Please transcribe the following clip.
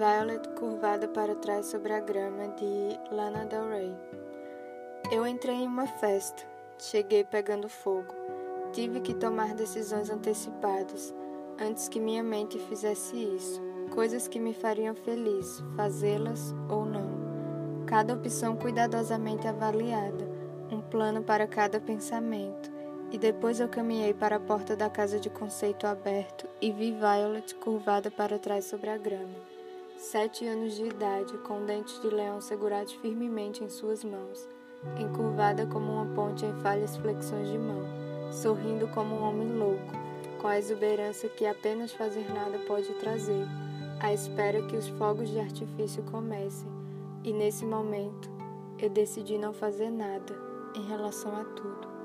Violet curvada para trás sobre a grama de Lana Del Rey. Eu entrei em uma festa, cheguei pegando fogo. Tive que tomar decisões antecipadas antes que minha mente fizesse isso, coisas que me fariam feliz, fazê-las ou não. Cada opção cuidadosamente avaliada, um plano para cada pensamento. E depois eu caminhei para a porta da casa de conceito aberto e vi Violet curvada para trás sobre a grama sete anos de idade, com dentes de leão segurados firmemente em suas mãos, encurvada como uma ponte em falhas flexões de mão, sorrindo como um homem louco, com a exuberância que apenas fazer nada pode trazer, à espera que os fogos de artifício comecem. E nesse momento, eu decidi não fazer nada em relação a tudo.